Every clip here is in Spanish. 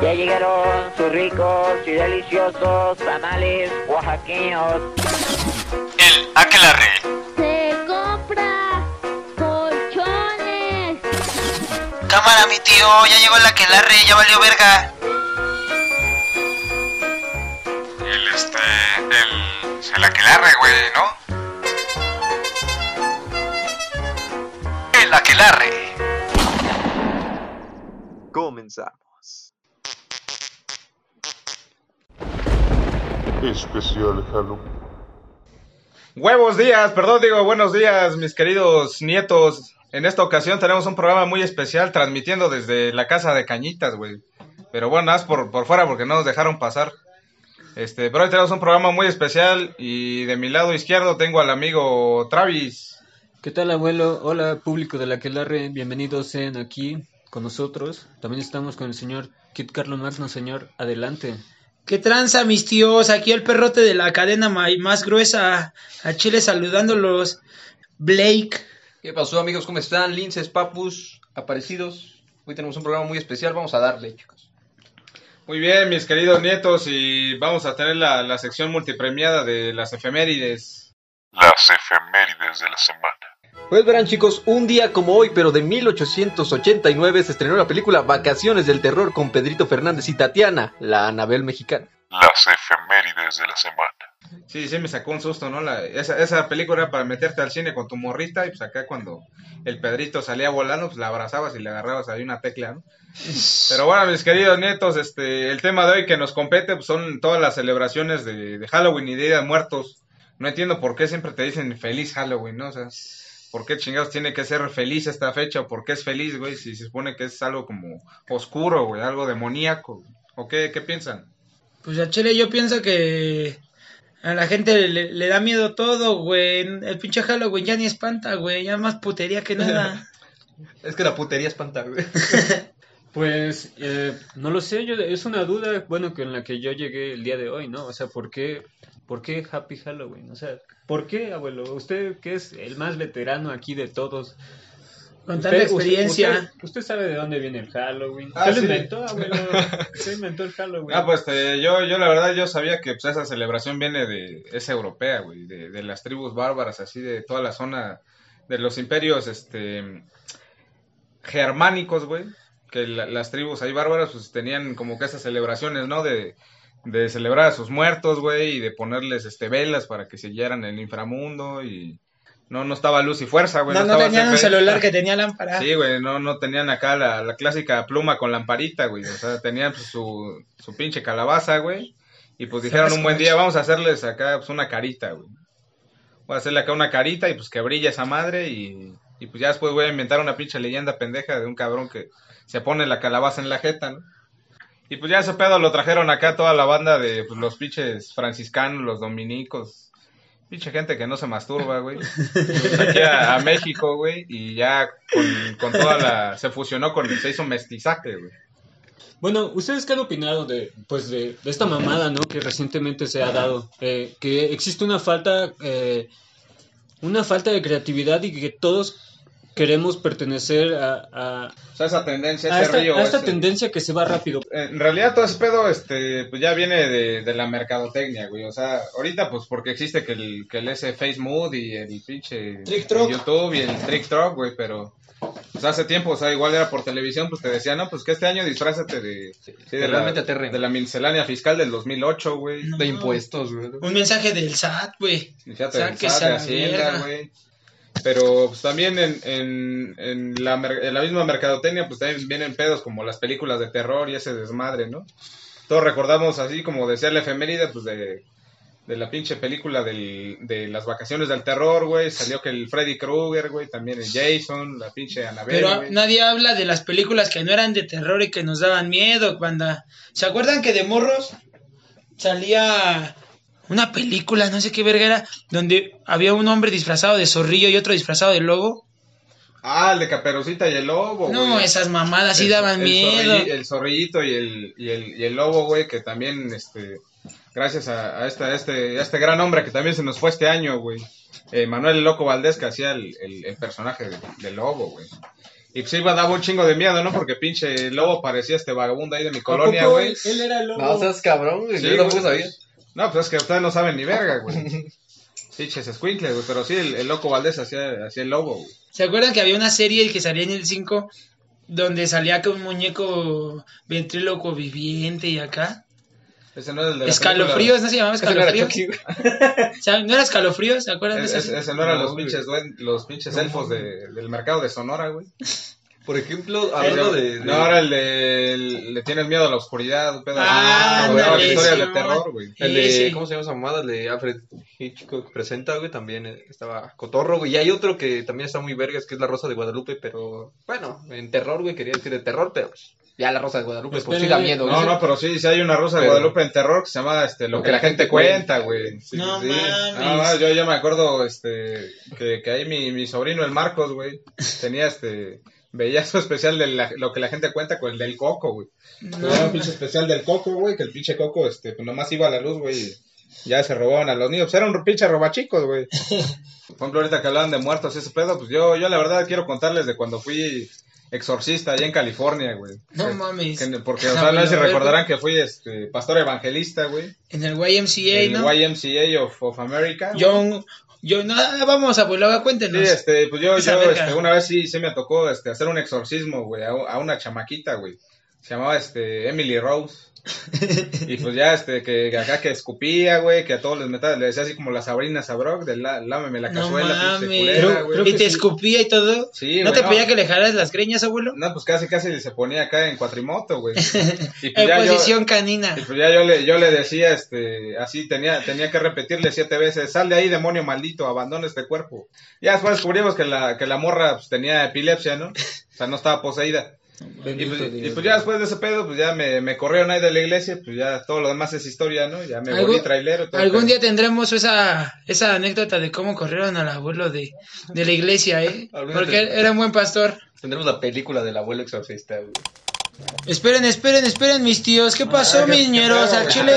Ya llegaron sus ricos y deliciosos tamales oaxaqueños. El aquelarre. Se compra colchones. Cámara, mi tío, ya llegó el aquelarre, ya valió verga. El este. El. El aquelarre, güey, ¿no? El aquelarre. Comenzamos. Especial Halloween. Huevos días, perdón, digo buenos días, mis queridos nietos. En esta ocasión tenemos un programa muy especial transmitiendo desde la casa de Cañitas, güey. Pero bueno, nada más por, por fuera porque no nos dejaron pasar. Este, pero hoy tenemos un programa muy especial y de mi lado izquierdo tengo al amigo Travis. ¿Qué tal, abuelo? Hola, público de la Quelarre. Bienvenidos sean aquí con nosotros. También estamos con el señor Kit Carlos Magno, señor. Adelante. ¿Qué tranza, mis tíos? Aquí el perrote de la cadena más gruesa. A Chile saludándolos. Blake. ¿Qué pasó amigos? ¿Cómo están? Linces, papus, aparecidos. Hoy tenemos un programa muy especial, vamos a darle, chicos. Muy bien, mis queridos nietos, y vamos a tener la, la sección multipremiada de las efemérides. Las efemérides de la semana. Pues verán chicos, un día como hoy, pero de 1889, se estrenó la película Vacaciones del Terror con Pedrito Fernández y Tatiana, la Anabel mexicana. Las efemérides de la semana. Sí, sí, me sacó un susto, ¿no? La- esa, esa película era para meterte al cine con tu morrita y pues acá cuando el Pedrito salía volando, pues la abrazabas y le agarrabas ahí una tecla, ¿no? Pero bueno, mis queridos nietos, este, el tema de hoy que nos compete pues, son todas las celebraciones de, de Halloween y de Día de Muertos. No entiendo por qué siempre te dicen feliz Halloween, ¿no? O sea, ¿por qué chingados tiene que ser feliz esta fecha o por qué es feliz, güey? Si se supone que es algo como oscuro, güey, algo demoníaco. ¿O qué, qué piensan? Pues a Chile yo pienso que a la gente le, le da miedo todo, güey. El pinche Halloween ya ni espanta, güey. Ya más putería que nada. Es que la putería espanta, güey. Pues, eh, no lo sé, yo, es una duda, bueno, que en la que yo llegué el día de hoy, ¿no? O sea, ¿por qué, ¿por qué Happy Halloween? O sea, ¿por qué, abuelo? Usted que es el más veterano aquí de todos. Con Usted- tanta experiencia. Usted, usted sabe de dónde viene el Halloween. Ah, ¿Usted sí. lo inventó, abuelo? ¿Usted inventó el Halloween? Ah, pues este, yo, yo la verdad yo sabía que pues, esa celebración viene de, es europea, güey, de, de las tribus bárbaras, así de toda la zona de los imperios, este, germánicos, güey, que la- las tribus ahí bárbaras pues tenían como que esas celebraciones, ¿no? De, de celebrar a sus muertos, güey, y de ponerles, este, velas para que siguieran el inframundo y no, no estaba luz y fuerza, güey. No, no estaba tenían un celular que tenía lámpara. Sí, güey, no, no tenían acá la, la clásica pluma con lamparita, güey. O sea, tenían pues, su, su pinche calabaza, güey. Y pues dijeron un buen día, vamos a hacerles acá pues una carita, güey. Voy a hacerle acá una carita y pues que brille esa madre y, y pues ya después voy a inventar una pinche leyenda pendeja de un cabrón que se pone la calabaza en la jeta, ¿no? Y pues ya ese pedo lo trajeron acá toda la banda de pues, los pinches franciscanos, los dominicos. Pinche gente que no se masturba, güey. Pues, aquí a, México, güey. Y ya con, con toda la... Se fusionó con... Se hizo mestizaje, güey. Bueno, ¿ustedes qué han opinado de, pues de esta mamada, ¿no? Que recientemente se ha dado, eh, que existe una falta, eh, una falta de creatividad y que todos queremos pertenecer a, a, O sea, esa tendencia, a ese esta, río... a esta ese- tendencia que se va rápido. En realidad todo ese pedo, este, pues ya viene de, de la mercadotecnia, güey. O sea, ahorita pues porque existe que el, que el ese Facebook y el pinche Trick Truck. YouTube y el Trick Truck, güey, pero pues hace tiempo, o sea, igual era por televisión, pues te decían, no, pues que este año disfrázate de, sí, de, la, realmente aterre. de la miscelánea fiscal del 2008, güey. No. De impuestos, güey. Un mensaje del SAT, güey. Fíjate, del SAT, de Hacienda, güey. Pero pues, también en, en, en, la, en la misma mercadotecnia, pues también vienen pedos como las películas de terror y ese desmadre, ¿no? Todos recordamos así, como decía la efeméride, pues de, de la pinche película del, de las vacaciones del terror, güey. Salió que el Freddy Krueger, güey, también el Jason, la pinche Annabelle, Pero güey. nadie habla de las películas que no eran de terror y que nos daban miedo, banda. ¿Se acuerdan que de morros salía una película, no sé qué verga era, donde había un hombre disfrazado de zorrillo y otro disfrazado de lobo? Ah, el de Caperucita y el Lobo, No, güey. esas mamadas sí El- daban el miedo. el zorrillito y el, y el, y el lobo, güey, que también, este, gracias a, a esta- a este, a este gran hombre que también se nos fue este año, güey. Eh, Manuel el Loco Valdés, que hacía el, el- el personaje de- del lobo, güey. Y pues iba, daba un chingo de miedo, ¿no? Porque pinche lobo parecía este vagabundo ahí de mi ¿A colonia, güey. él, él era el lobo? No seas cabrón, güey. Sí, yo tampoco sabía. No, pues es que ustedes no saben ni verga, güey. Pinches escuincles, güey. Pero sí, el, el loco Valdés hacía, hacía el lobo, güey. ¿Se acuerdan que había una serie que salía en el 5 donde salía con un muñeco ventríloco viviente y acá? Ese no era el de la Escalofríos, ¿no se llamaba escalofríos? O sea, ¿No era escalofríos? ¿Se acuerdan de película. eso? Ese, ese no eran No, los pinches, duen- los pinches elfos de- del mercado de Sonora, güey. Por ejemplo, hablando de... de- No, ahora el de... el- le tienes miedo a la oscuridad, un pedo. Ah, historias sí, de terror, güey. El de. ¿cómo se llama esa mamada? El de Alfred Hitchcock presenta, güey, también estaba Cotorro, güey. Y hay otro que también está muy vergas, que es La Rosa de Guadalupe, pero, bueno, en terror, güey, quería decir de terror, pero pues, ya La Rosa de Guadalupe, Pues, si pero, da miedo, No, güey. no, pero sí, sí hay una rosa de Pero- Guadalupe en terror que se llama este, Lo que la gente cuenta, güey. Sí, No sí. mames. No, no, yo, yo me acuerdo este, que, que ahí mi, mi sobrino, el Marcos, güey, tenía este. Veía su especial de la- lo que la gente cuenta con el del coco, güey. Tenía un pinche especial del coco, güey, que el pinche coco, este, pues nomás iba a la luz, güey, ya se robaban a los niños. Pues era un pinche robachicos, güey. Por ejemplo, ahorita que hablaban de muertos y ese pedo, pues yo, yo la verdad quiero contarles de cuando fui exorcista allá en California, güey. No Que- mames. que- porque, o sea, no sé si recordarán que fui este, pastor evangelista, güey. En el YMCA, El ¿no? YMCA of, of America. güey. Yo, yo, no, vamos, abuelo, Sí, cuéntenos. este, pues yo, yo este, una vez sí, sí me tocó este, hacer un exorcismo, güey, a, a una chamaquita, güey. Se llamaba este, Emily Rose. Y pues ya, este, que acá que escupía, güey, que a todos les metía, le decía así como la Sabrina Sabrok, de la, lámeme la no cazuela, pinche mames. culera, güey. y te sí. escupía y todo. Sí, ¿No te pedía que le jalas las greñas, abuelo? No, pues casi, casi se ponía acá en cuatrimoto, güey. Y pues En ya yo- posición canina. Y pues ya yo le, yo le decía, este, así tenía, tenía que repetirle siete veces, sal de ahí, demonio maldito, abandona este cuerpo. Ya después descubrimos que la, que la morra pues, tenía epilepsia, ¿no? O sea, no estaba poseída. Y pues, y pues ya después de ese pedo, pues ya me, me corrieron ahí de la iglesia, pues ya todo lo demás es historia, ¿no? Ya me volví trailero. Algún día tendremos esa, esa anécdota de cómo corrieron al abuelo de, de la iglesia, ¿eh? Porque era un buen pastor. Tendremos la película del abuelo exorcista, güey. Esperen, esperen, esperen, mis tíos. ¿Qué pasó, qué- mis ñeros? Al chile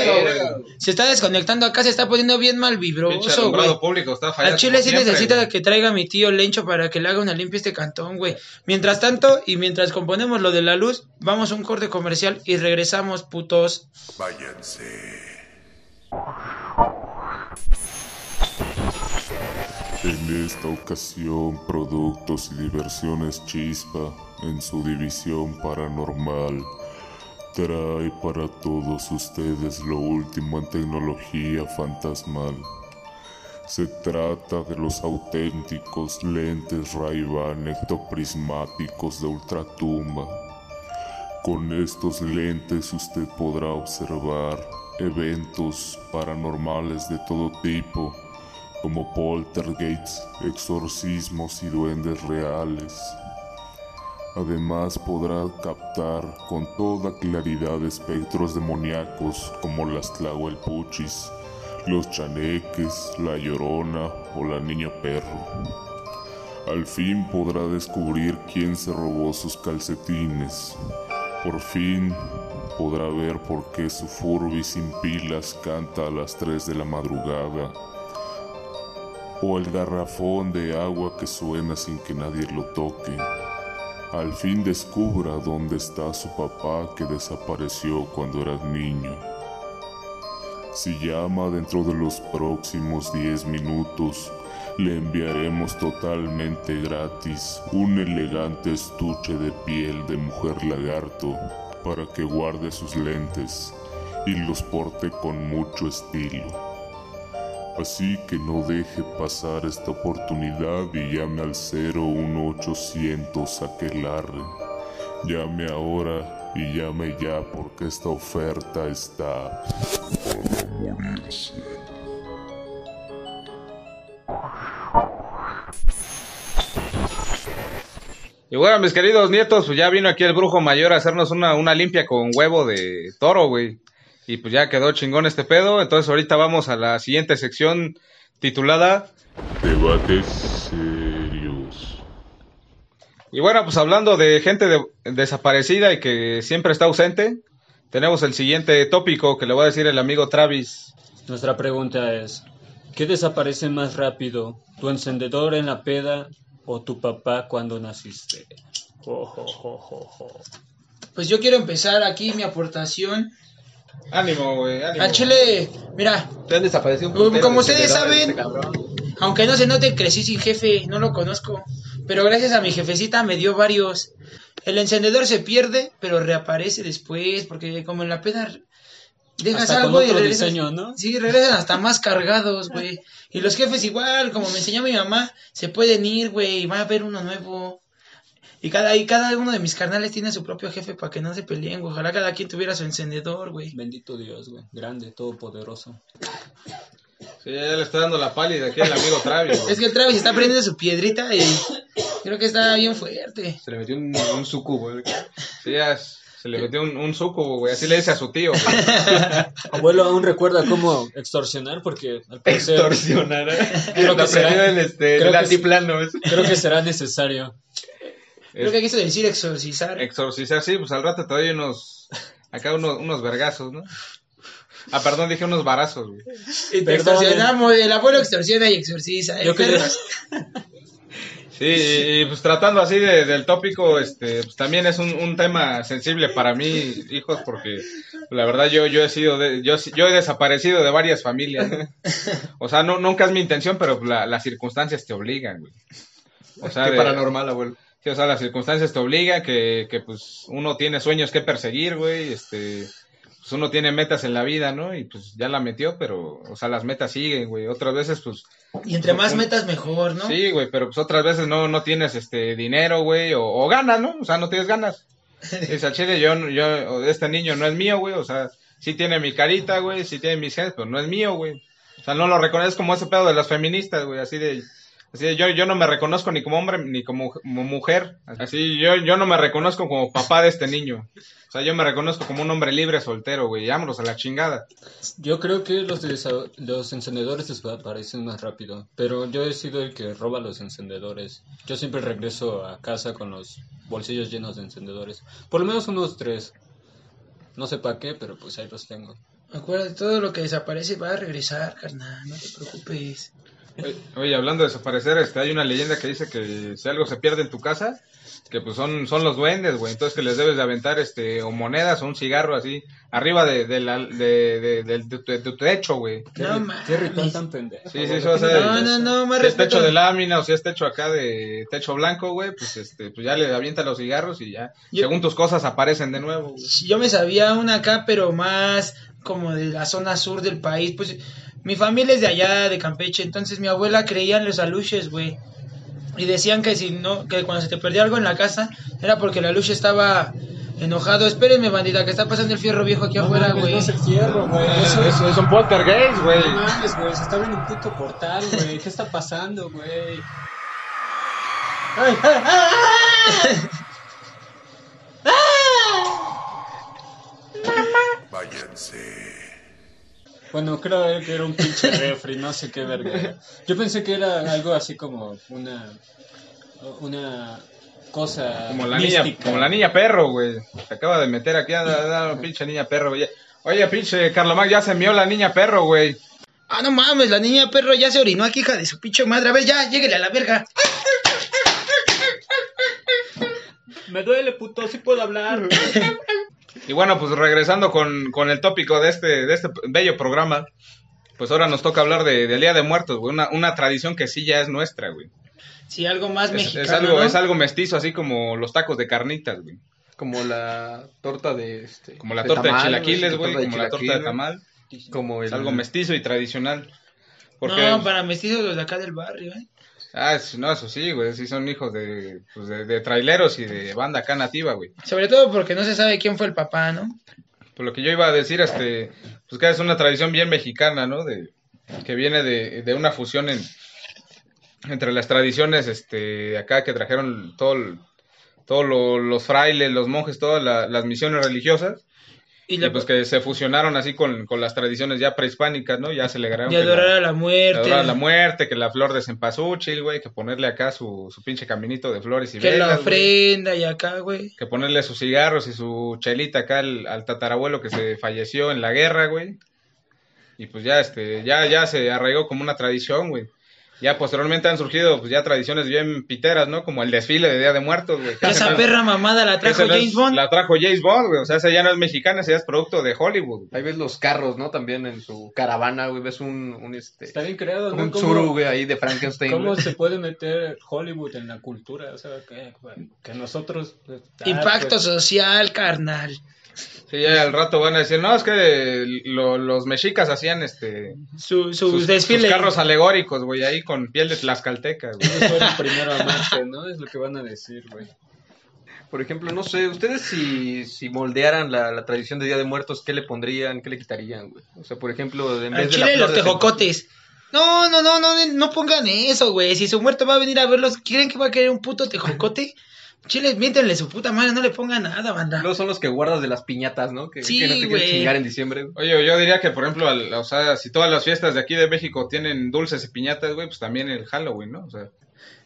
se está desconectando acá, se está poniendo bien mal vibroso, güey. público está fallando. Al chile sí siempre, necesita güey. que traiga a mi tío Lencho para que le haga una limpia a este cantón, güey. Mientras tanto, y mientras componemos lo de la luz, vamos a un corte comercial y regresamos, putos. Váyanse. En esta ocasión, Productos y Diversiones Chispa, en su división paranormal, trae para todos ustedes lo último en tecnología fantasmal. Se trata de los auténticos lentes Ray-Ban de ultratumba. Con estos lentes usted podrá observar eventos paranormales de todo tipo, como poltergeists, exorcismos y duendes reales. Además podrá captar con toda claridad espectros demoníacos como las tlahuelpuchis, los chaneques, la llorona o la niña perro. Al fin podrá descubrir quién se robó sus calcetines. Por fin podrá ver por qué su Furby sin pilas canta a las 3 de la madrugada. O el garrafón de agua que suena sin que nadie lo toque. Al fin descubra dónde está su papá que desapareció cuando era niño. Si llama dentro de los próximos 10 minutos, le enviaremos totalmente gratis un elegante estuche de piel de mujer lagarto para que guarde sus lentes y los porte con mucho estilo. Así que no deje pasar esta oportunidad y llame al 01800 Aquelarre. Llame ahora y llame ya porque esta oferta está para morirse. Y bueno, mis queridos nietos, pues ya vino aquí el brujo mayor a hacernos una, una limpia con huevo de toro, güey. Y pues ya quedó chingón este pedo. Entonces ahorita vamos a la siguiente sección titulada. Debates serios. Y bueno, pues hablando de gente de- desaparecida y que siempre está ausente, tenemos el siguiente tópico que le va a decir el amigo Travis. Nuestra pregunta es, ¿qué desaparece más rápido? ¿Tu encendedor en la peda o tu papá cuando naciste? Pues yo quiero empezar aquí mi aportación. Ánimo, güey, ánimo. Al chile, mira, Te han desaparecido un Como putero de ustedes saben, este cabrón. aunque no se note, crecí sin jefe, no lo conozco. Pero gracias a mi jefecita me dio varios. El encendedor se pierde, pero reaparece después, porque como en la peda dejas Hasta con algo y otro regresas. diseño, ¿no? Sí, regresan hasta más cargados, güey. Y los jefes igual, como me enseñó mi mamá, se pueden ir, güey, y va a haber uno nuevo. Y cada, y cada uno de mis carnales tiene su propio jefe para que no se peleen, güey. Ojalá cada quien tuviera su encendedor, güey. Bendito Dios, güey. Grande, todopoderoso. Sí, ya le está dando la pálida aquí al amigo Travis. güey. Es que el Travis está prendiendo su piedrita y creo que está bien fuerte. Se le metió un, un sucubo. güey. Sí, ya es- se le metió un, un suco, güey. Así le dice a su tío, güey. Abuelo aún recuerda cómo extorsionar porque al parecer Extorsionar. Creo que será- este, creo el que creo que será necesario. Creo que quiso decir exorcizar. Exorcizar, sí, pues al rato te doy unos. Acá unos, unos vergazos, ¿no? Ah, perdón, dije unos barazos, güey. Extorsionamos, el abuelo extorsiona y exorciza. ¿eh? Yo Perros. Sí, y, pues tratando así de- del tópico, este, pues también es un, un tema sensible para mí, hijos, porque la verdad yo, yo he sido, de- yo, yo he desaparecido de varias familias. O sea, no, nunca es mi intención, pero la- las circunstancias te obligan, güey. O sea, Qué de- paranormal, abuelo. Sí, o sea, las circunstancias te obligan, que, que pues uno tiene sueños que perseguir, güey, este, pues uno tiene metas en la vida, ¿no? Y pues ya la metió, pero, o sea, las metas siguen, güey. Otras veces, pues, Y entre más metas, mejor, ¿no? sí, güey, pero pues otras veces no, no tienes, este, dinero, güey, o, o ganas, ¿no? O sea, no tienes ganas. Dice, chile, yo, yo, este niño no es mío, güey, o sea, sí tiene mi carita, güey, sí tiene mis genes, pero no es mío, güey. O sea, no lo reconozco como ese pedo de las feministas, güey, así de... Así yo, yo no me reconozco ni como hombre ni como, como mujer. Así, yo, yo no me reconozco como papá de este niño. O sea, yo me reconozco como un hombre libre, soltero, güey. Vámonos a la chingada. Yo creo que los, los encendedores desaparecen más rápido, pero yo he sido el que roba los encendedores. Yo siempre regreso a casa con los bolsillos llenos de encendedores. Por lo menos unos tres. No sé para qué, pero pues ahí los tengo. Acuérdate, todo lo que desaparece va a regresar, carnal, no te preocupes. Oye, Oye, hablando de desaparecer, este, hay una leyenda que dice que si algo se pierde en tu casa, que pues son, son los duendes, güey. Entonces que les debes de aventar, este, o monedas o un cigarro así, arriba de, de, la, de, de, del- de tu, de tu techo, güey. ¿Qué, No mames. qué ritual tan pendejo. Sí, sí, eso, No, no, no, más si es techo de lámina o si es techo acá de techo blanco, güey, pues este, pues ya le avienta los cigarros y ya, Yo- según tus cosas aparecen de nuevo, güey. Yo me sabía una acá, pero más como de la zona sur del país. Pues mi familia es de allá, de Campeche, entonces mi abuela creía en los aluches, güey. Y decían que si no, que cuando se te perdía algo en la casa, era porque el aluche estaba enojado. Espérenme, bandita, que está pasando el fierro viejo aquí afuera, güey. No es el fierro, güey. Eso Es, es un poltergeist, güey. No mames, güey. Se está abriendo un puto portal, güey. ¿Qué está pasando, güey? Ay, ay, ay, Bueno, creo que era un pinche refri, no sé qué verga. Yo pensé que era algo así como una una cosa Como la mística. niña, como la niña perro, güey. Se acaba de meter aquí, anda, anda, pinche niña perro, güey. Oye, pinche Carlomag, ya se mió la niña perro, güey. Ah, no mames, la niña perro ya se orinó aquí, hija de su pinche madre. A ver, ya, lléguele a la verga. Me duele, puto, sí puedo hablar. Y bueno, pues regresando con, con el tópico de este, de este bello programa, pues ahora nos toca hablar de, del Día de Muertos, güey. Una, una tradición que sí ya es nuestra, güey. Sí, algo más Es, mexicano, es algo, ¿no? es algo mestizo, así como los tacos de carnitas, güey. Como la torta de este. Como la de torta de chilaquiles, la güey. Como la torta de tamal. Como el. Es algo mestizo y tradicional. Porque, No, para mestizos los de acá del barrio, ¿eh? Ah, es- no, eso sí, güey. Sí son hijos de, pues de, de traileros y de banda acá nativa, güey. Sobre todo porque no se sabe quién fue el papá, ¿no? Por lo que yo iba a decir, este, pues que es una tradición bien mexicana, ¿no? De, que viene de, de una fusión en, entre las tradiciones, este, de acá que trajeron todo, el- todos lo- los frailes, los monjes, todas la- las misiones religiosas, Y y, la pues que se fusionaron así con, con las tradiciones ya prehispánicas, ¿no? Ya se le que la- adorar a la muerte. adorar a la muerte, que la flor de cempasúchil, güey, que ponerle acá su, su pinche caminito de flores y que la velas, güey. ofrenda y acá, güey. que ponerle sus cigarros y su chelita acá al, al tatarabuelo que se falleció en la guerra, güey. Y pues ya, este, ya, ya se arraigó como una tradición, güey. Ya posteriormente han surgido pues, ya tradiciones bien piteras, ¿no? Como el desfile de Día de Muertos, güey. Esa no perra mamada la trajo es- James Bond. La trajo James Bond, güey. O sea, esa ya no es mexicana, esa ya es producto de Hollywood. Ahí ves los carros, ¿no? También en su caravana, güey, ves un, un este... Está bien creado, como ¿no? un ¿Cómo- Zuru, güey, ahí de Frankenstein. ¿Cómo güey. se puede meter Hollywood en la cultura? O sea, que, que nosotros... ah, Impacto pues, social, carnal. Sí, ya al rato van a decir, no, es que lo- los mexicas hacían este Su, su sus, desfile. sus carros alegóricos, güey, ahí con piel de tlaxcalteca, güey. ellos fueron primero a Marte, ¿no? Es lo que van a decir, güey. Por ejemplo, no sé, ustedes si, si moldearan la, la tradición de Día de Muertos, ¿qué le pondrían, qué le quitarían, güey? O sea, por ejemplo, en Al vez de la chile los tejocotes. No, no, no, no, no pongan eso, güey. Si su muerto va a venir a verlos, ¿quieren que va a querer un puto tejocote? Chile, miéntenle su puta madre, no le pongan nada, banda. No son los que guardas de las piñatas, ¿no? Que, Sí, que no te güey. quieres chingar en diciembre. Oye, yo diría que, por ejemplo, al- o sea, si todas las fiestas de aquí de México tienen dulces y piñatas, güey, pues también el Halloween, ¿no? O sea,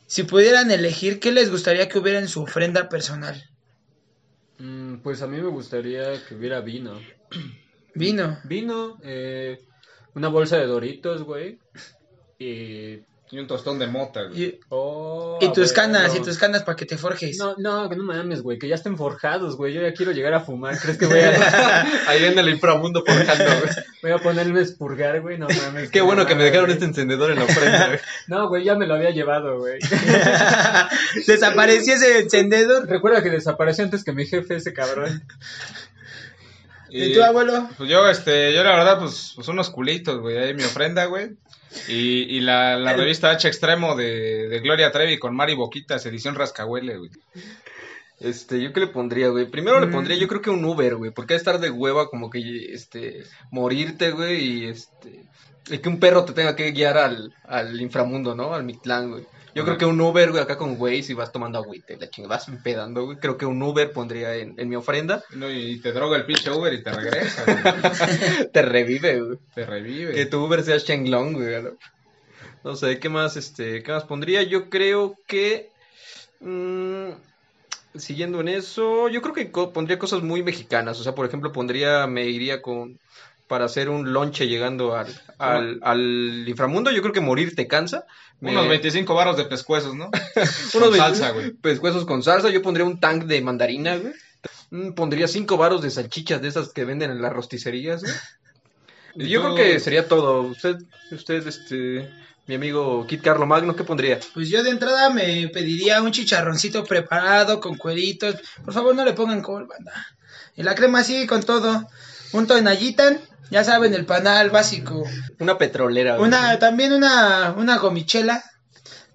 Si pudieran elegir, ¿qué les gustaría que hubiera en su ofrenda personal? Mm, pues a mí me gustaría que hubiera vino. Vino. Vino, eh, una bolsa de Doritos, güey. Y... y un tostón de mota, güey. Y, Oh, y tus a canas, y tus canas para que te forjes. No, no, que no mames, güey, que ya estén forjados, güey. Yo ya quiero llegar a fumar. ¿Crees que voy a, Ahí en el inframundo forjando, güey. voy a ponerme a expurgar, güey? No mames. Qué bueno que me dejaron güey. este encendedor en la ofrenda, güey. No, güey, ya me lo había llevado, güey. Desapareció ese encendedor. Recuerda que desapareció antes que mi jefe, ese cabrón. ¿Y tu abuelo? Pues yo, este, yo la verdad, pues, pues unos culitos, güey, ahí mi ofrenda, güey. Y, y la, la revista H Extremo de, de Gloria Trevi con Mari Boquitas, edición rascahuele, güey. Este, ¿yo qué le pondría, güey? Primero le Mm. pondría, yo creo que un Uber, güey, porque ha de estar de hueva como que, este, morirte, güey, y este, y que un perro te tenga que guiar al, al inframundo, ¿no? Al Mictlán, güey. Yo creo que un Uber, güey, acá con güey, si vas tomando agüite, la chingada, vas pedando, güey. Creo que un Uber pondría en, en mi ofrenda. No, y te droga el pinche Uber y te regresa, güey. te revive, güey. Te revive. Que tu Uber sea Shenlong, güey. ¿no? No sé, ¿qué más, este, qué más pondría? Yo creo que... mm, siguiendo en eso, yo creo que co- pondría cosas muy mexicanas. O sea, por ejemplo, pondría, me iría con... Para hacer un lonche llegando al, al, al inframundo, yo creo que morir te cansa. Me- Unos 25 baros de pescuezos, ¿no? unos Con 20 salsa, güey. Pescuezos con salsa. Yo pondría un tank de mandarina, güey. Mm, Pondría cinco varos de salchichas de esas que venden en las rosticerías, güey. ¿Y Yo creo que sería todo. Usted, usted, este, mi amigo Kit Carlo Magno, ¿qué pondría? Pues yo de entrada me pediría un chicharroncito preparado con cueritos. Por favor, no le pongan col, banda. Y la crema así con todo. Un tonayitan, ya saben, el panal básico. Una petrolera, güey. Una, también una, una gomichela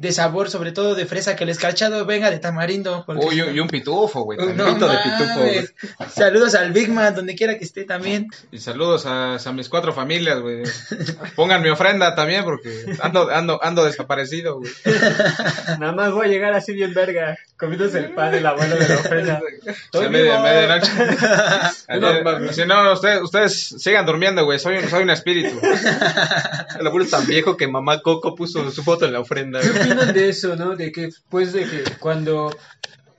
de sabor, sobre todo de fresa, que el escarchado venga de tamarindo. porque Uy, y, un pitufo, güey. También. no pito de pitufo, mames. Saludos al Big Man, donde quiera que esté también. Y saludos a, a mis cuatro familias, güey. Pongan mi ofrenda también porque ando, ando, ando desaparecido, güey. Nada más voy a llegar así bien verga, comiéndose el pan del abuelo de la ofrenda. Estoy media, vivo. medianoche. Ayer- Si no, ustedes, ustedes sigan durmiendo, güey. Soy, soy un espíritu. El abuelo es tan viejo que mamá Coco puso su foto en la ofrenda. ¿Qué güey. De eso, no? De que, pues, de que cuando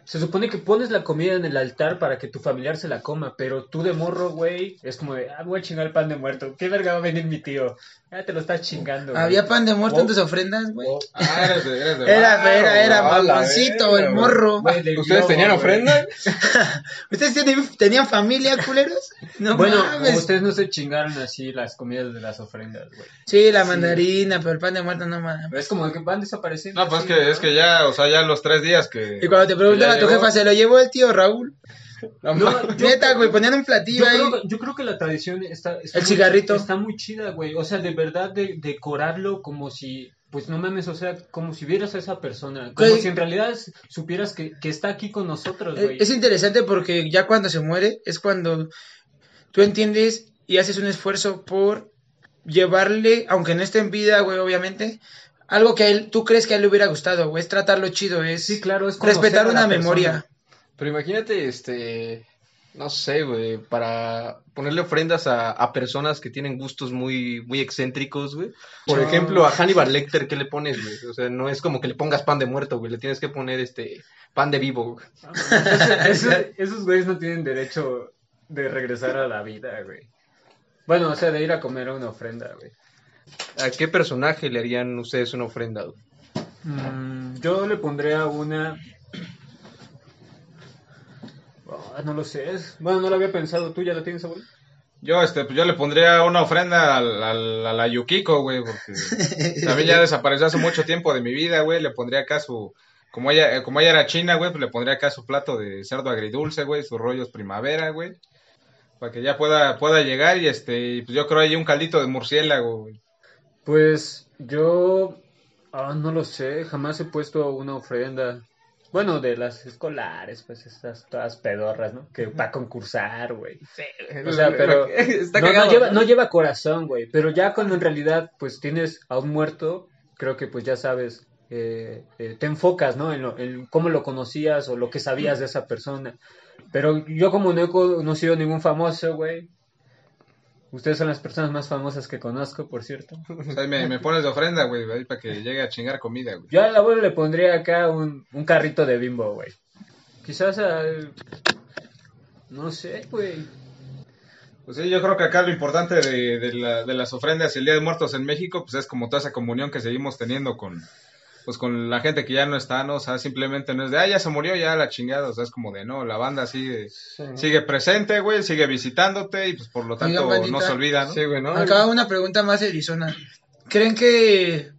se supone que pones la comida en el altar para que tu familiar se la coma, pero tú de morro, güey, es como de, ah, voy a chingar el pan de muerto. ¿Qué verga va a venir mi tío? Ya te lo estás chingando. güey. ¿Había pan de muerto en Oh. tus ofrendas, güey? Oh, Ah, eres de, eres de Era, barro, era, era mamoncito el morro. güey, ¿Ustedes globo, tenían güey. ofrenda? ¿Ustedes tienen, tenían familia, culeros? No Bueno, mames. ustedes no se chingaron así las comidas de las ofrendas, güey. Sí, la mandarina, pero el pan de muerto no mames. Es como que van desapareciendo. No, pues es así, que, es que ya, o sea, ya los tres días que. Y cuando te preguntaba a tu llegó- jefa, ¿se lo llevó el tío Raúl? No, yo- Neta, güey, ponían un platillo Yo ahí. creo, yo creo que la tradición está, está El muy- cigarrito. está muy chida, güey. O sea, de verdad de decorarlo como si, pues no mames, o sea, como si vieras a esa persona, como si en realidad supieras que, que está aquí con nosotros, Eh, güey. Es interesante porque ya cuando se muere es cuando tú entiendes y haces un esfuerzo por llevarle, aunque no esté en vida, güey, obviamente, algo que a él, tú crees que a él le hubiera gustado, güey, es tratarlo chido, es Sí, claro, es respetar una persona. Pero imagínate, este, no sé, güey, para ponerle ofrendas a, a personas que tienen gustos muy, muy excéntricos, güey. Por No. ejemplo, a Hannibal Lecter, ¿qué le pones, güey? O sea, no es como que le pongas pan de muerto, güey, le tienes que poner, este, pan de vivo, güey. Esos, esos güeyes no tienen derecho de regresar a la vida, güey. Bueno, o sea, de ir a comer una ofrenda, güey. ¿A qué personaje le harían ustedes una ofrenda? güey? Mm, yo le pondría una. Ah, no lo sé. es- Bueno, no lo había pensado. ¿Tú ya lo tienes, abuelo? Yo, este, pues yo le pondría una ofrenda al, al- a la Yukiko, güey, porque también ya desapareció hace mucho tiempo de mi vida, güey. Le pondría acá su, como ella, eh, como ella era china, güey, pues le pondría acá su plato de cerdo agridulce, güey, sus rollos primavera, güey, para que ya pueda, pueda llegar y este, y pues yo creo ahí un caldito de murciélago, güey. Pues yo. Ah, no lo sé. Jamás he puesto una ofrenda. Bueno, de las escolares, pues esas todas pedorras, ¿no? Que para concursar, güey. O sea, pero Está no, lleva, ¿no? no lleva corazón, güey. Pero ya cuando en realidad, pues tienes a un muerto, creo que pues ya sabes, eh, eh, te enfocas, ¿no? En, lo- en cómo lo conocías o lo que sabías de esa persona. Pero yo como no he conocido ningún famoso, güey. Ustedes son las personas más famosas que conozco, por cierto. O sea, me, me pones de ofrenda, güey, ahí para que llegue a chingar comida, güey. Yo al abuelo le pondría acá un, un carrito de bimbo, güey. Quizás al... No sé, güey. Pues sí, yo creo que acá lo importante de, de, la- de las ofrendas y el Día de Muertos en México, pues es como toda esa comunión que seguimos teniendo con, pues con la gente que ya no está, ¿no? O sea, simplemente no es de, ah, ya se murió, ya la chingada, o sea, es como de, no, la banda sigue, sigue presente, güey, sigue visitándote y pues por lo tanto no se olvida, ¿no? Sí, güey, ¿no? Acá una pregunta más de Arizona. ¿Creen que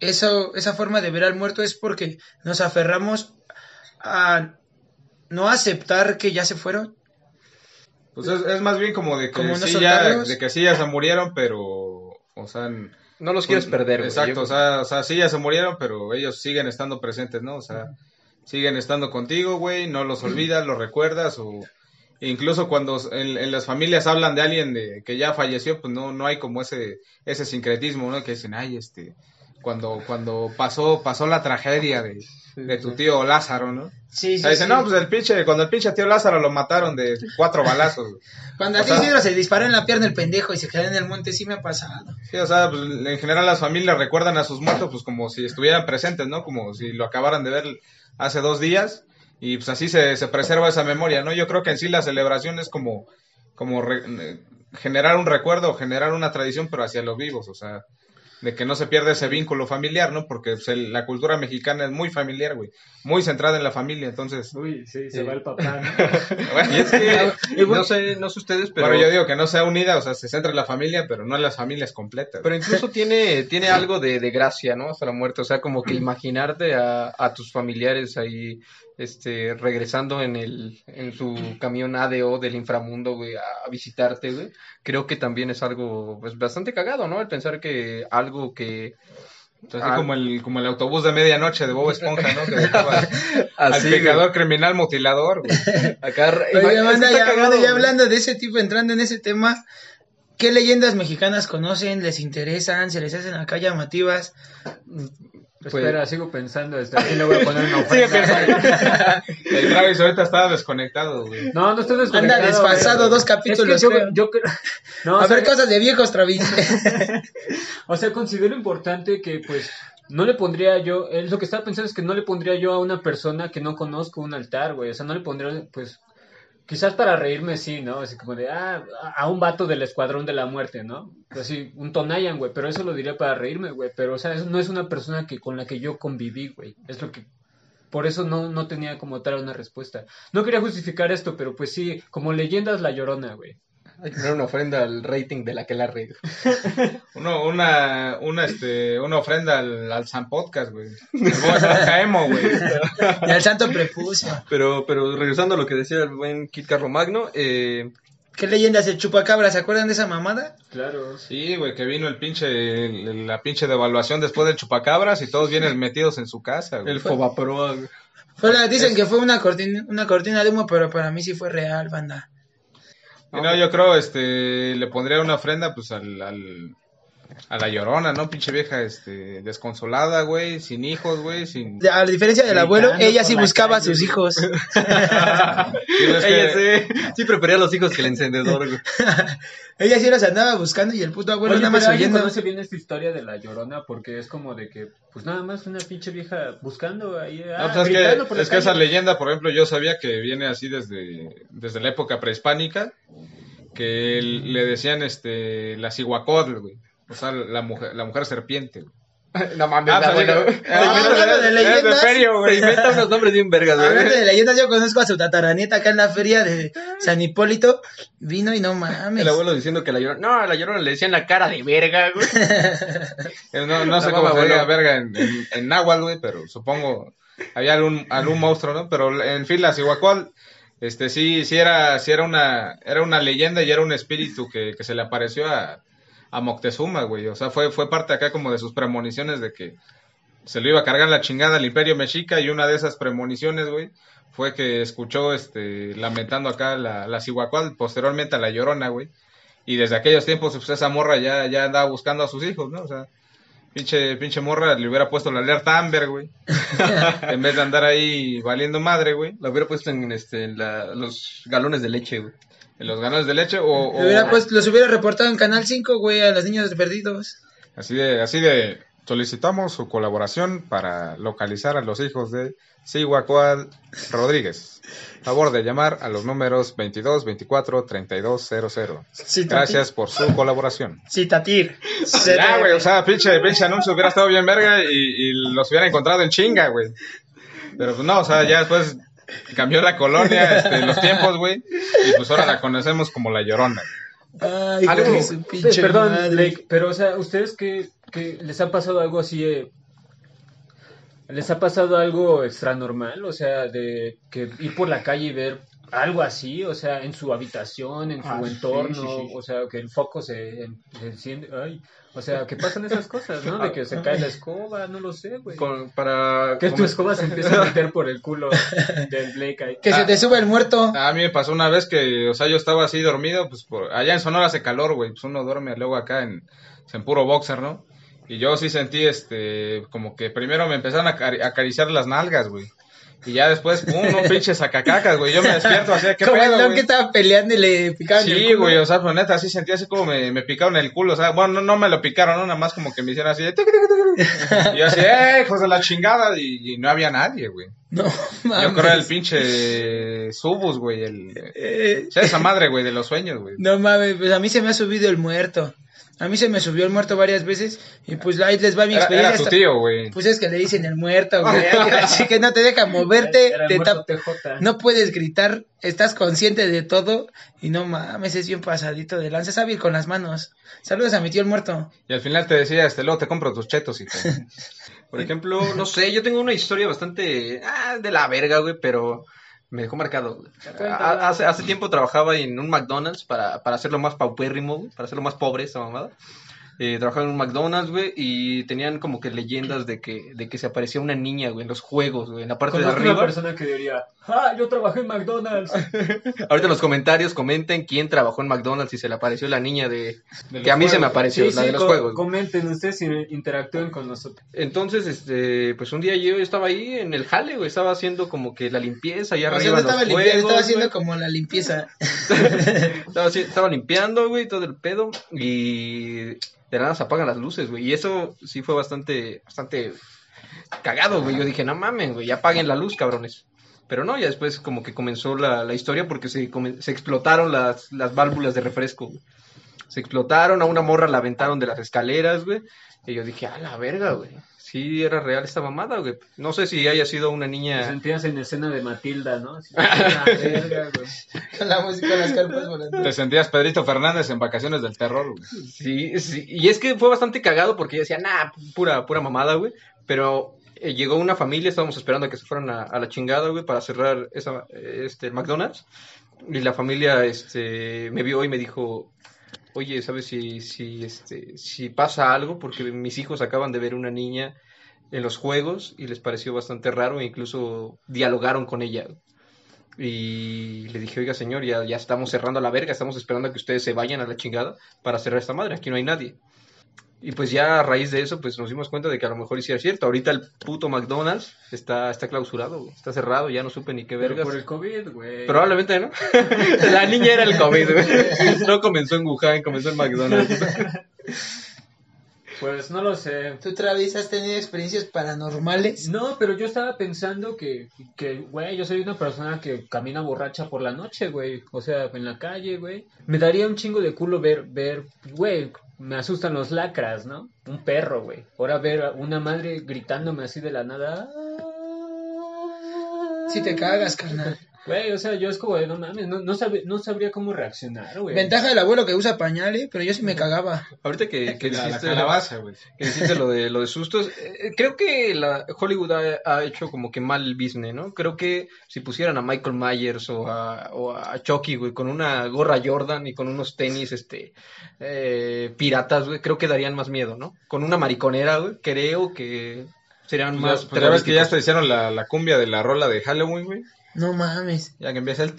eso, esa forma de ver al muerto es porque nos aferramos a no aceptar que ya se fueron? Pues es, es más bien como de que Como no sí ya, de que sí ya se murieron, pero, o sea, No los quieres pues, perder. Exacto, Yo- o sea, o sea, sí ya se murieron, pero ellos siguen estando presentes, ¿no? O sea, siguen estando contigo, güey, no los olvidas, los recuerdas o incluso cuando en, en las familias hablan de alguien de que ya falleció, pues no no hay como ese ese sincretismo, ¿no? Que dicen, "Ay, este cuando cuando pasó pasó la tragedia de, de tu tío Lázaro, ¿no? Sí, O sea, dicen, no, pues el pinche, cuando el pinche tío Lázaro lo mataron de cuatro balazos. güey". Cuando a o ti sea- Isidro se disparó en la pierna el pendejo y se quedó en el monte, sí me ha pasado. Sí, o sea, pues, en general las familias recuerdan a sus muertos pues como si estuvieran presentes, ¿no? Como si lo acabaran de ver hace dos días y pues así se, se preserva esa memoria, ¿no? Yo creo que en sí la celebración es como, como re- eh, generar un recuerdo, generar una tradición, pero hacia los vivos, o sea, de que no se pierda ese vínculo familiar, ¿no? Porque pues, el- la cultura mexicana es muy familiar, güey, muy centrada en la familia, entonces... Uy, sí, se Sí. va el papá, ¿no? Bueno, Y es que, no sé, no sé ustedes, pero... bueno, yo digo que no sea unida, o sea, se centra en la familia, pero no en las familias completas. Pero incluso tiene, tiene algo de, de gracia, ¿no? Hasta la muerte. O sea, como que imaginarte a, a tus familiares ahí, este, regresando en el, en su camión ADO del inframundo, güey, a, visitarte, güey. Creo que también es algo, pues, bastante cagado, ¿no? El pensar que algo que... Así Ah. como el, como el autobús de medianoche de Bob Esponja, ¿no? Que dejaba al pecador criminal mutilador, güey. Acá, Oye, ya, cagado, ya hablando de ese tipo, entrando en ese tema, ¿qué leyendas mexicanas conocen, les interesan, se les hacen acá llamativas? Pues- Espera, sigo pensando. Este, aquí le voy a poner una Sigue ofrenda. El Travis ahorita estaba desconectado, güey. No, no estoy desconectado. Anda desfasado güey. dos capítulos, Es que yo, creo. yo No, a o sea, ver, cosas de viejos, Travis. O sea, considero importante que, pues, no le pondría yo, es lo que estaba pensando es que no le pondría yo a una persona que no conozco un altar, güey. O sea, no le pondría, pues, quizás para reírme sí, ¿no? Así como de, ah, a un vato del escuadrón de la muerte, ¿no? Así, un Tonayan, güey. Pero eso lo diría para reírme, güey. Pero, o sea, eso no es una persona que con la que yo conviví, güey. Es lo que por eso no, no tenía como tal una respuesta. No quería justificar esto, pero pues sí, como leyendas la llorona, güey. Hay que poner una ofrenda al rating de la que la red. Uno, una, una, este, una ofrenda al, al San Podcast, güey. Y al santo prepucio. Pero, pero regresando a lo que decía el buen Kit Carlomagno, eh, ¿Qué leyendas? El chupacabra, ¿se acuerdan de esa mamada? Claro. Sí, güey, que vino el pinche, el- la pinche devaluación después del chupacabras y todos vienen metidos en su casa, güey. el Fobaproa, dicen que fue una cortina, una cortina de humo, pero para mí sí fue real, banda. Y no, yo creo, este, le pondría una ofrenda, pues, al, al, a la llorona, ¿no? Pinche vieja, este, desconsolada, güey, sin hijos, güey, sin... A la diferencia del abuelo, ella sí buscaba a calle, sus güey. hijos. Sí, no, es que- Ella sí, sí prefería a los hijos que el encendedor, güey. ella sí los andaba buscando y el puto abuelo Oye, nada más ¿alguien oyendo. conoce bien esta historia de la llorona? Porque es como de que, pues nada más una pinche vieja buscando ahí. No, ah, pues es que, por es que esa leyenda, por ejemplo, yo sabía que viene así desde, desde la época prehispánica, que le decían este la Cihuacotl, güey. O sea, la mujer, la mujer serpiente. güey. No mames, Ah, pues, bueno. hablando de leyendas, ferio, Se güey. inventa unos nombres bien vergas, Hablando güey. de leyendas, yo conozco a su tataranieta acá en la feria de San Hipólito. Vino y no mames. El abuelo diciendo que la llorona. No, a la llorona le decían la cara de verga, güey. Eh, No, no sé La cómo mamá, se diga verga en, en, en náhuatl, güey, pero supongo había algún, algún monstruo, ¿no? Pero en fin, la Cihuacol, este, sí, sí era, sí era una, era una leyenda y era un espíritu que, que se le apareció a, a Moctezuma, güey. O sea, fue, fue parte acá como de sus premoniciones de que se le iba a cargar la chingada al imperio mexica y una de esas premoniciones, güey, fue que escuchó, este, lamentando acá la, la Cihuacol, posteriormente a la Llorona, güey. Y desde aquellos tiempos, pues esa morra ya, ya andaba buscando a sus hijos, ¿no? O sea, pinche, pinche morra le hubiera puesto la alerta Amber, güey. en vez de andar ahí valiendo madre, güey. La hubiera puesto en, este, en la- los galones de leche, güey. Los ganones de leche o... o- Lo hubiera puesto- los hubiera reportado en Canal 5, güey, a los niños perdidos. Así de, así de, solicitamos su colaboración para localizar a los hijos de Cihuacual Rodríguez. Favor de llamar a los números 22 24 32 00. Citatir. Gracias por su colaboración. Citatir. Ya, güey, o sea, pinche, pinche anuncio hubiera estado bien verga y, y los hubiera encontrado en chinga, güey. Pero pues no, o sea, ya después cambió la colonia, este, los tiempos, güey, y pues ahora la conocemos como la Llorona. Ay, Algo- pinche Perdón, madre. Blake, pero o sea, ¿ustedes que, les ha pasado algo así? eh, ¿Les ha pasado algo extra normal? O sea, de que ir por la calle y ver algo así, o sea, en su habitación, en su Ah, entorno, sí, sí. o sea, que el foco se, se enciende, ay, o sea, que pasan esas cosas, ¿no? De que se cae la escoba, no lo sé, güey. Con- para... Que tu escoba se empieza a meter por el culo del Blake ahí. Que se Ah. te sube el muerto. A mí me pasó una vez que, o sea, yo estaba así dormido, pues por, allá en Sonora hace calor, güey, pues uno duerme luego acá en, en puro boxer, ¿no? Y yo sí sentí, este, como que primero me empezaron a acariciar las nalgas, güey. Y ya después, pum, un pinche sacacacas, güey. Yo me despierto así, ¿qué Como el pedo, don güey? que estaba peleando y le picaban el Sí, culo. güey, o sea, pues neta, así sentí así como me, me picaron el culo, o sea, bueno, no, no me lo picaron, ¿no? Nada más como que me hicieron así de... Y yo así, ¡eh, hijos de la chingada! Y, y no había nadie, güey. No, Yo mames. creo el pinche Subus, güey, el... Eh, o sea, esa madre, güey, de los sueños, güey. No mames, pues a mí se me ha subido el muerto. A mí se me subió el muerto varias veces y pues ahí les va mi Era, experiencia. era tu Hasta- tío, güey. Pues es que le dicen el muerto, güey. Así que no te deja moverte, Era te muerto tap- TJ. no puedes gritar, estás consciente de todo y no mames, es bien pasadito de lanza, es hábil con las manos. Saludos a mi tío el muerto. Y al final te decía, este, luego te compro tus chetos y te... Por ejemplo, no sé, yo tengo una historia bastante ah, de la verga, güey, pero me dejó marcado. güey. A- Hace, hace tiempo trabajaba en un McDonald's para, para hacerlo más paupérrimo, para hacerlo más pobre esa mamada. Eh, trabajaba en un McDonald's, güey, y tenían como que leyendas de que, de que se aparecía una niña, güey, en los juegos, güey, en la parte de Conozco una arriba. persona que diría, ah, yo trabajé en McDonald's. Ahorita en los comentarios comenten quién trabajó en McDonald's y se le apareció la niña de... De que a mí se me apareció, Sí, la sí, de los juegos. Comenten ustedes y interactúen con nosotros. Entonces, este, pues un día yo estaba ahí en el jale, güey, estaba haciendo como que la limpieza allá O sea, arriba no en los estaba limpiando, juegos, estaba haciendo güey. como la limpieza. estaba, estaba limpiando, güey, todo el pedo y de nada se apagan las luces, güey, y eso sí fue bastante, bastante cagado, güey. Yo dije, no mamen, güey, ya apaguen la luz, cabrones. Pero no, ya después como que comenzó la, la historia porque se, se explotaron las, las válvulas de refresco, güey. Se explotaron, a una morra la aventaron de las escaleras, güey. Y yo dije, a la verga, güey. Sí, era real esta mamada, güey. No sé si haya sido una Te niña. sentías en escena de Matilda, ¿no? Así, "Ah, verga, güey". Con la música las carpas volando. Te sentías Pedrito Fernández en Vacaciones del Terror, güey. Sí, sí. Y es que fue bastante cagado porque yo decía, nah, pura, pura mamada, güey. Pero eh, llegó una familia, estábamos esperando a que se fueran a, a la chingada, güey, para cerrar esa, este, McDonald's. Y la familia, este, me vio y me dijo, oye, ¿sabes si, si, este, si pasa algo? Porque mis hijos acaban de ver una niña en los juegos y les pareció bastante raro e incluso dialogaron con ella. Y le dije, oiga señor, ya, ya estamos cerrando la verga, estamos esperando a que ustedes se vayan a la chingada para cerrar esta madre, aquí no hay nadie. Y pues ya a raíz de eso, pues nos dimos cuenta de que a lo mejor sí era cierto. Ahorita el puto McDonald's está, está clausurado, güey. está cerrado, ya no supe ni qué Pero vergas. por el COVID, güey. Probablemente, ¿no? La niña era el COVID, güey. No comenzó en Wuhan, comenzó en McDonald's. Pues no lo sé. ¿Tú, Travis, has tenido experiencias paranormales? No, pero yo estaba pensando que, que, güey, yo soy una persona que camina borracha por la noche, güey. O sea, en la calle, güey. Me daría un chingo de culo ver, ver, güey, me asustan los lacras, ¿no? Un perro, güey. Ahora ver a una madre gritándome así de la nada. Si te cagas, carnal. Güey, o sea, yo es como de no mames, no, no, sabe- no sabría cómo reaccionar, güey. Ventaja del abuelo que usa pañales, pero yo sí me cagaba. Ahorita que, que La, la dijiste, calabaza, güey. que dijiste lo de lo de sustos, eh, creo que la Hollywood ha, ha hecho como que mal business, ¿no? Creo que si pusieran a Michael Myers o a, o a Chucky, güey, con una gorra Jordan y con unos tenis, este, eh, piratas, güey, creo que darían más miedo, ¿no? Con una mariconera, güey, creo que serían Pues más pero ya ves que ya hasta hicieron la, la cumbia de la rola de Halloween, güey. No mames. Ya que empieza el.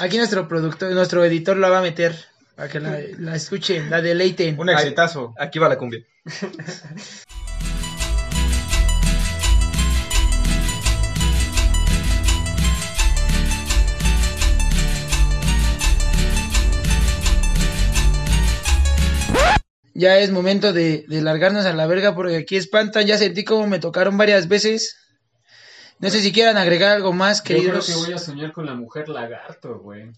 Aquí nuestro productor, nuestro editor la va a meter. Para que la, la escuchen, la deleiten. Un exitazo. Aquí va la cumbia. Ya es momento de, de largarnos a la verga porque aquí espantan. Ya sentí como me tocaron varias veces. No sé si quieran agregar algo más, Yo creo queridos. que voy a soñar con la mujer lagarto, güey.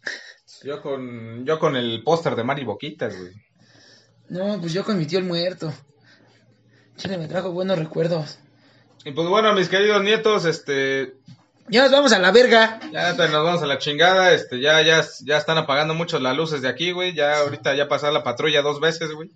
Yo con, yo con el póster de Mari Boquitas, güey. No, pues yo con mi tío el muerto. Chile me trajo buenos recuerdos. Y pues bueno, mis queridos nietos, este, Ya nos vamos a la verga. ya nos vamos a la chingada, este, ya, ya, ya están apagando mucho las luces de aquí, güey, ya ahorita ya pasó la patrulla dos veces, güey.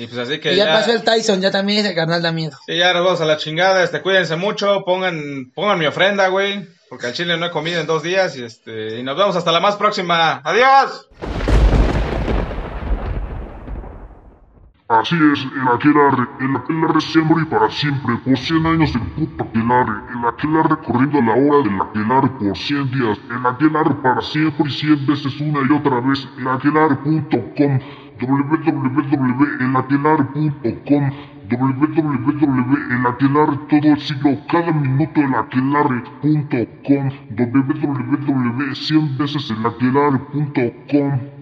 Y pues así que Y ya, pasó el Tyson, ya también ese carnal da miedo. Sí, ya nos vamos a la chingada, este, cuídense mucho, pongan, pongan mi ofrenda, güey, porque al chile no he comido en dos días, y este, y nos vemos hasta la más próxima. ¡Adiós! Así es, el aquelarre, el aquelarre siempre y para siempre, por 100 años el puto aquelarre, el aquelarre corriendo la hora del aquelarre por 100 días, el aquelarre para siempre y 100 veces una y otra vez, el aquelarre.com, www.elatelar.com www.elatelar todo el siglo cada minuto elatelar.com www veces elatelar.com